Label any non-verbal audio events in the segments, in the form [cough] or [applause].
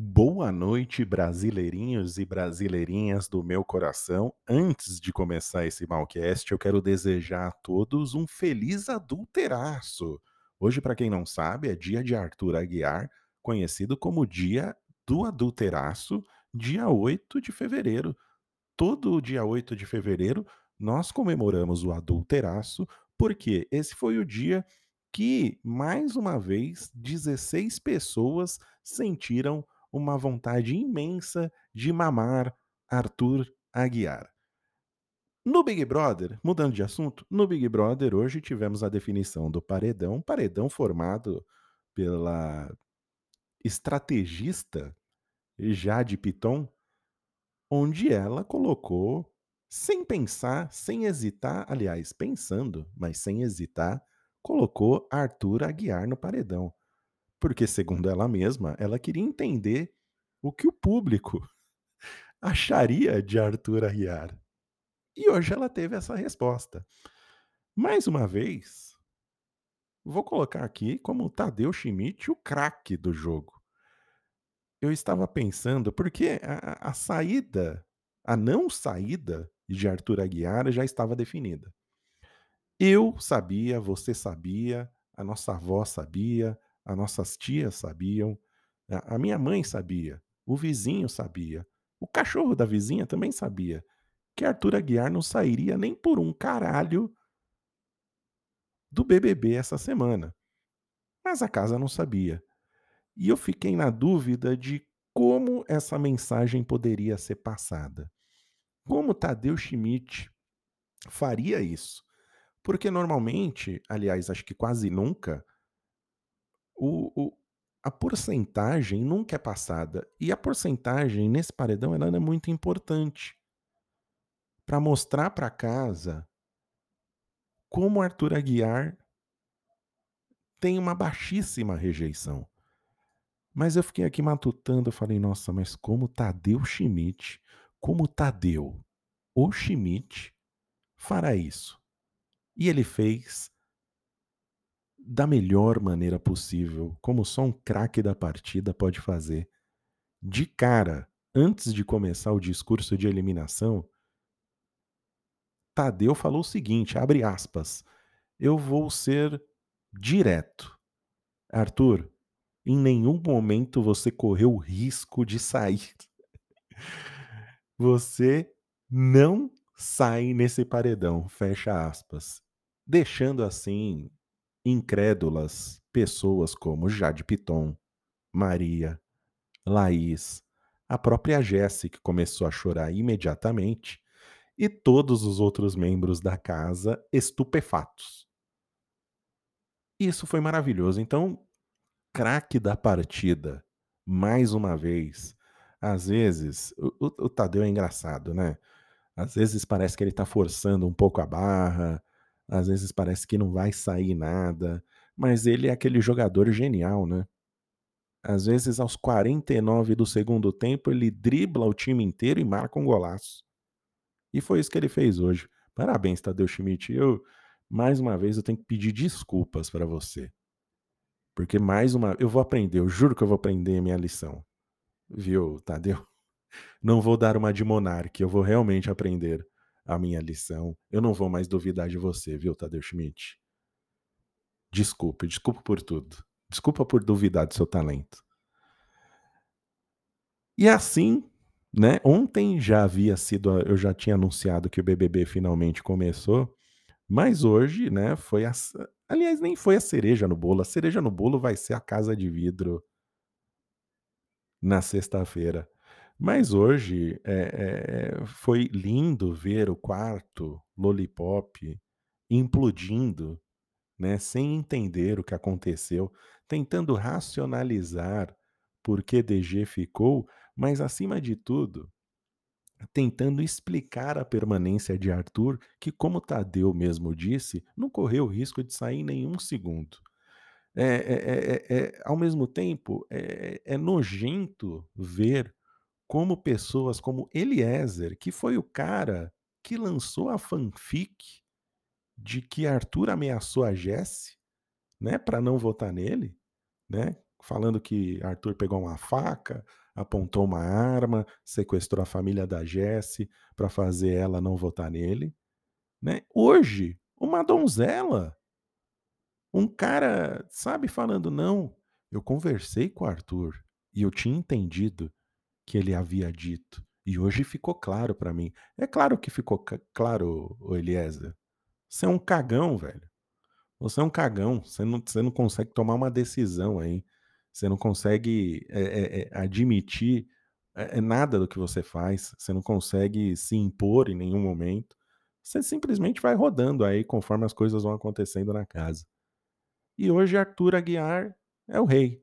Boa noite, brasileirinhos e brasileirinhas do meu coração. Antes de começar esse Malcast, eu quero desejar a todos um feliz adulteraço. Hoje, para quem não sabe, é dia de Arthur Aguiar, conhecido como Dia do Adulteraço, dia 8 de fevereiro. Todo dia 8 de fevereiro nós comemoramos o adulteraço, porque esse foi o dia que, mais uma vez, 16 pessoas sentiram uma vontade imensa de mamar Arthur Aguiar. No Big Brother, mudando de assunto, no Big Brother hoje tivemos a definição do paredão, paredão formado pela estrategista Jade Piton, onde ela colocou, sem pensar, sem hesitar, aliás, pensando, mas sem hesitar, colocou Arthur Aguiar no paredão. Porque, segundo ela mesma, ela queria entender o que o público [laughs] acharia de Arthur Aguiar. E hoje ela teve essa resposta. Mais uma vez, vou colocar aqui como Tadeu Schmidt o craque do jogo. Eu estava pensando, porque a, a saída, a não saída de Arthur Aguiar já estava definida. Eu sabia, você sabia, a nossa avó sabia, as nossas tias sabiam, a minha mãe sabia, o vizinho sabia, o cachorro da vizinha também sabia que Arthur Aguiar não sairia nem por um caralho do BBB essa semana. Mas a casa não sabia. E eu fiquei na dúvida de como essa mensagem poderia ser passada. Como Tadeu Schmidt faria isso? Porque normalmente, aliás, acho que quase nunca, o, o, a porcentagem nunca é passada. E a porcentagem nesse paredão ela é muito importante para mostrar para casa como Arthur Aguiar tem uma baixíssima rejeição. Mas eu fiquei aqui matutando, eu falei, nossa, mas como Tadeu Schmidt, como Tadeu, o Schmidt, fará isso? E ele fez da melhor maneira possível, como só um craque da partida pode fazer. De cara, antes de começar o discurso de eliminação, Tadeu falou o seguinte, abre aspas, eu vou ser direto. Arthur, em nenhum momento você correu o risco de sair. Você não sai nesse paredão, fecha aspas. Deixando assim incrédulas pessoas como Jade Piton, Maria, Laís, a própria Jessie, que começou a chorar imediatamente, e todos os outros membros da casa estupefatos. Isso foi maravilhoso. Então, craque da partida, mais uma vez. Às vezes, o, o, o Tadeu é engraçado, né? Às vezes parece que ele tá forçando um pouco a barra, às vezes parece que não vai sair nada, mas ele é aquele jogador genial, né? Às vezes, aos 49 do segundo tempo, ele dribla o time inteiro e marca um golaço. E foi isso que ele fez hoje. Parabéns, Tadeu Schmidt. Eu, mais uma vez, eu tenho que pedir desculpas para você. Porque mais uma, eu vou aprender, eu juro que eu vou aprender a minha lição. Viu, Tadeu? Não vou dar uma de monarca, eu vou realmente aprender a minha lição. Eu não vou mais duvidar de você, viu, Tadeu Schmidt? Desculpe, desculpa por tudo. Desculpa por duvidar do seu talento. E assim, né? Ontem já havia sido, eu já tinha anunciado que o BBB finalmente começou, mas hoje, né, foi a, aliás, nem foi a cereja no bolo. A cereja no bolo vai ser a casa de vidro na sexta-feira. Mas hoje é, é, foi lindo ver o quarto Lollipop implodindo, né, sem entender o que aconteceu, tentando racionalizar por que DG ficou, mas acima de tudo, tentando explicar a permanência de Arthur, que, como Tadeu mesmo disse, não correu o risco de sair nenhum segundo. É, é, é, ao mesmo tempo, é nojento ver como pessoas como Eliezer, que foi o cara que lançou a fanfic de que Arthur ameaçou a Jesse, né, para não votar nele, né? falando que Arthur pegou uma faca, apontou uma arma, sequestrou a família da Jesse para fazer ela não votar nele, né? Hoje, uma donzela, um cara, sabe, falando não, eu conversei com o Arthur e eu tinha entendido que ele havia dito e hoje ficou claro para mim. É claro que ficou claro, Eliezer. Você é um cagão, velho. Você é um cagão. Você não, você não consegue tomar uma decisão aí. Você não consegue é, é, admitir nada do que você faz. Você não consegue se impor em nenhum momento. Você simplesmente vai rodando aí conforme as coisas vão acontecendo na casa. E hoje Arthur Aguiar é o rei.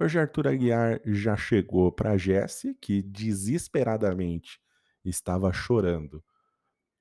Hoje Arthur Aguiar já chegou para Jesse, que desesperadamente estava chorando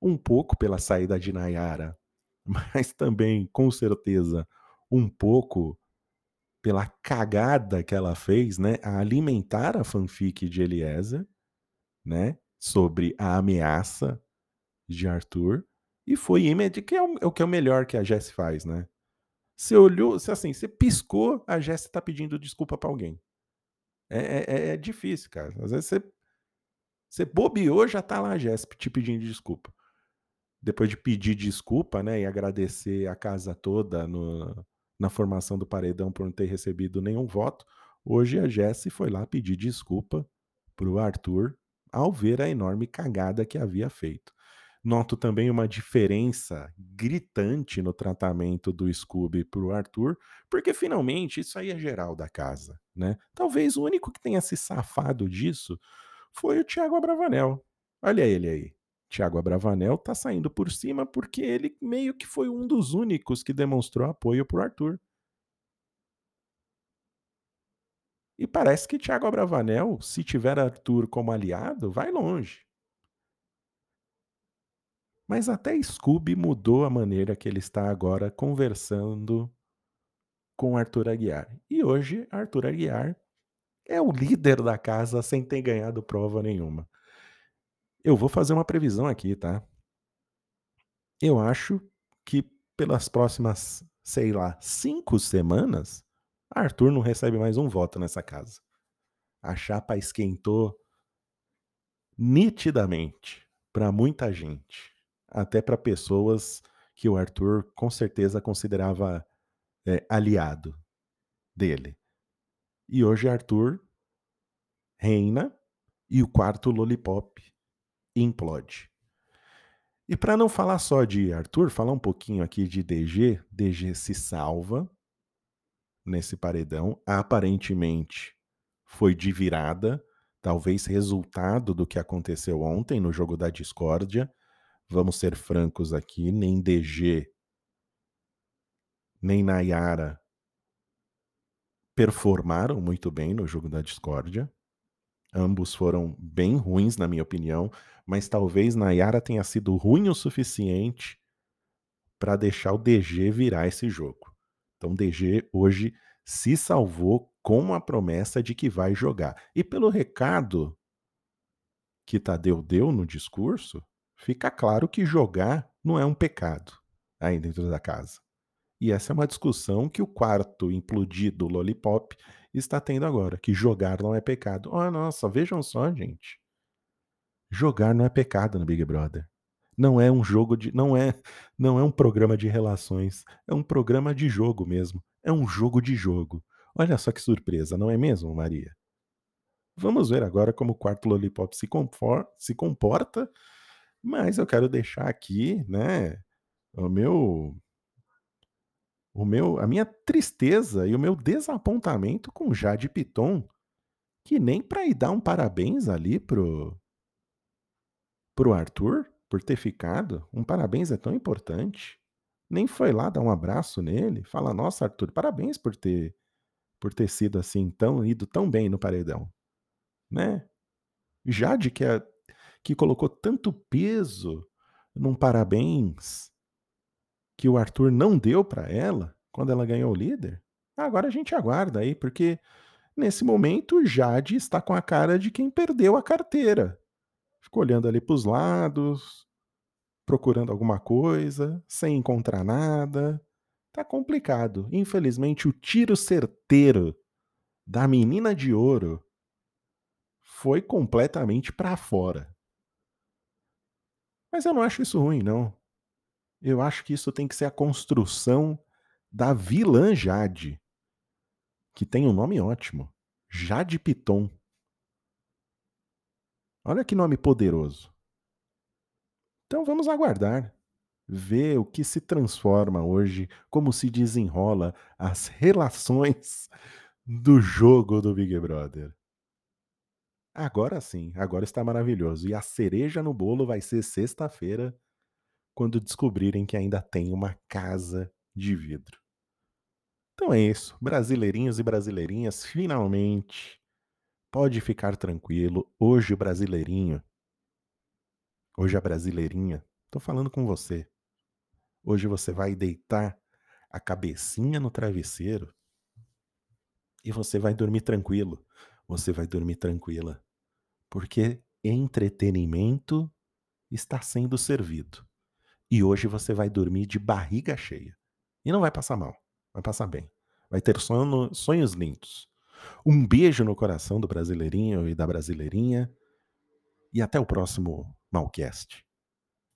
um pouco pela saída de Nayara, [laughs] mas também, com certeza, um pouco pela cagada que ela fez, né, a alimentar a fanfic de Eliezer, né, sobre a ameaça de Arthur, e foi imediato, que é o, é o que é o melhor que a Jess faz, né? Você olhou, você, assim, você piscou, a Jess tá pedindo desculpa para alguém. É, é, é, é, difícil, cara. Às vezes você, você bobeou, já tá lá a Jess te pedindo desculpa depois de pedir desculpa, né, e agradecer a casa toda no, na formação do paredão por não ter recebido nenhum voto, hoje a Jesse foi lá pedir desculpa pro Arthur ao ver a enorme cagada que havia feito. Noto também uma diferença gritante no tratamento do Scooby pro Arthur, porque finalmente isso aí é geral da casa, né? Talvez o único que tenha se safado disso foi o Thiago Abravanel. Olha ele aí. Thiago Abravanel tá saindo por cima porque ele meio que foi um dos únicos que demonstrou apoio pro Arthur. E parece que Thiago Abravanel, se tiver Arthur como aliado, vai longe. Mas até Scooby mudou a maneira que ele está agora conversando com Arthur Aguiar. E hoje, Arthur Aguiar é o líder da casa sem ter ganhado prova nenhuma. Eu vou fazer uma previsão aqui, tá? Eu acho que pelas próximas, sei lá, cinco semanas, Arthur não recebe mais um voto nessa casa. A chapa esquentou nitidamente para muita gente, até para pessoas que o Arthur com certeza considerava é, aliado dele. E hoje Arthur reina e o quarto lollipop implode. E para não falar só de Arthur, falar um pouquinho aqui de DG, DG se salva nesse paredão, aparentemente foi de virada, talvez resultado do que aconteceu ontem no jogo da discórdia. Vamos ser francos aqui, nem DG nem Nayara performaram muito bem no jogo da discórdia. Ambos foram bem ruins, na minha opinião, mas talvez Nayara tenha sido ruim o suficiente para deixar o DG virar esse jogo. Então, DG hoje se salvou com a promessa de que vai jogar. E pelo recado que Tadeu deu no discurso, fica claro que jogar não é um pecado aí dentro da casa. E essa é uma discussão que o quarto implodido Lollipop está tendo agora, que jogar não é pecado. Oh, nossa, vejam só, gente. Jogar não é pecado no Big Brother. Não é um jogo de, não é, não é um programa de relações, é um programa de jogo mesmo. É um jogo de jogo. Olha só que surpresa, não é mesmo, Maria? Vamos ver agora como o quarto Lollipop se, se comporta, mas eu quero deixar aqui, né, o meu o meu, a minha tristeza e o meu desapontamento com Jade Piton, que nem para ir dar um parabéns ali pro pro Arthur por ter ficado, um parabéns é tão importante. Nem foi lá dar um abraço nele, fala: "Nossa, Arthur, parabéns por ter por ter sido assim tão ido tão bem no paredão", né? Jade que é, que colocou tanto peso num parabéns que o Arthur não deu para ela quando ela ganhou o líder? Agora a gente aguarda aí, porque nesse momento Jade está com a cara de quem perdeu a carteira. Ficou olhando ali para os lados, procurando alguma coisa, sem encontrar nada. Tá complicado. Infelizmente, o tiro certeiro da menina de ouro foi completamente para fora. Mas eu não acho isso ruim, não. Eu acho que isso tem que ser a construção da vilã Jade, que tem um nome ótimo, Jade Piton. Olha que nome poderoso. Então vamos aguardar, ver o que se transforma hoje, como se desenrola as [laughs] relações do jogo do Big Brother. Agora sim, agora está maravilhoso. E a cereja no bolo vai ser sexta-feira, quando descobrirem que ainda tem uma casa de vidro. Então é isso, brasileirinhos e brasileirinhas, finalmente pode ficar tranquilo. Hoje o brasileirinho, hoje a brasileirinha, tô falando com você. Hoje você vai deitar a cabecinha no travesseiro e você vai dormir tranquilo. Você vai dormir tranquila porque entretenimento está sendo servido. E hoje você vai dormir de barriga cheia. E não vai passar mal, vai passar bem. Vai ter sono, sonhos lindos. Um beijo no coração do brasileirinho e da brasileirinha. E até o próximo Malcast.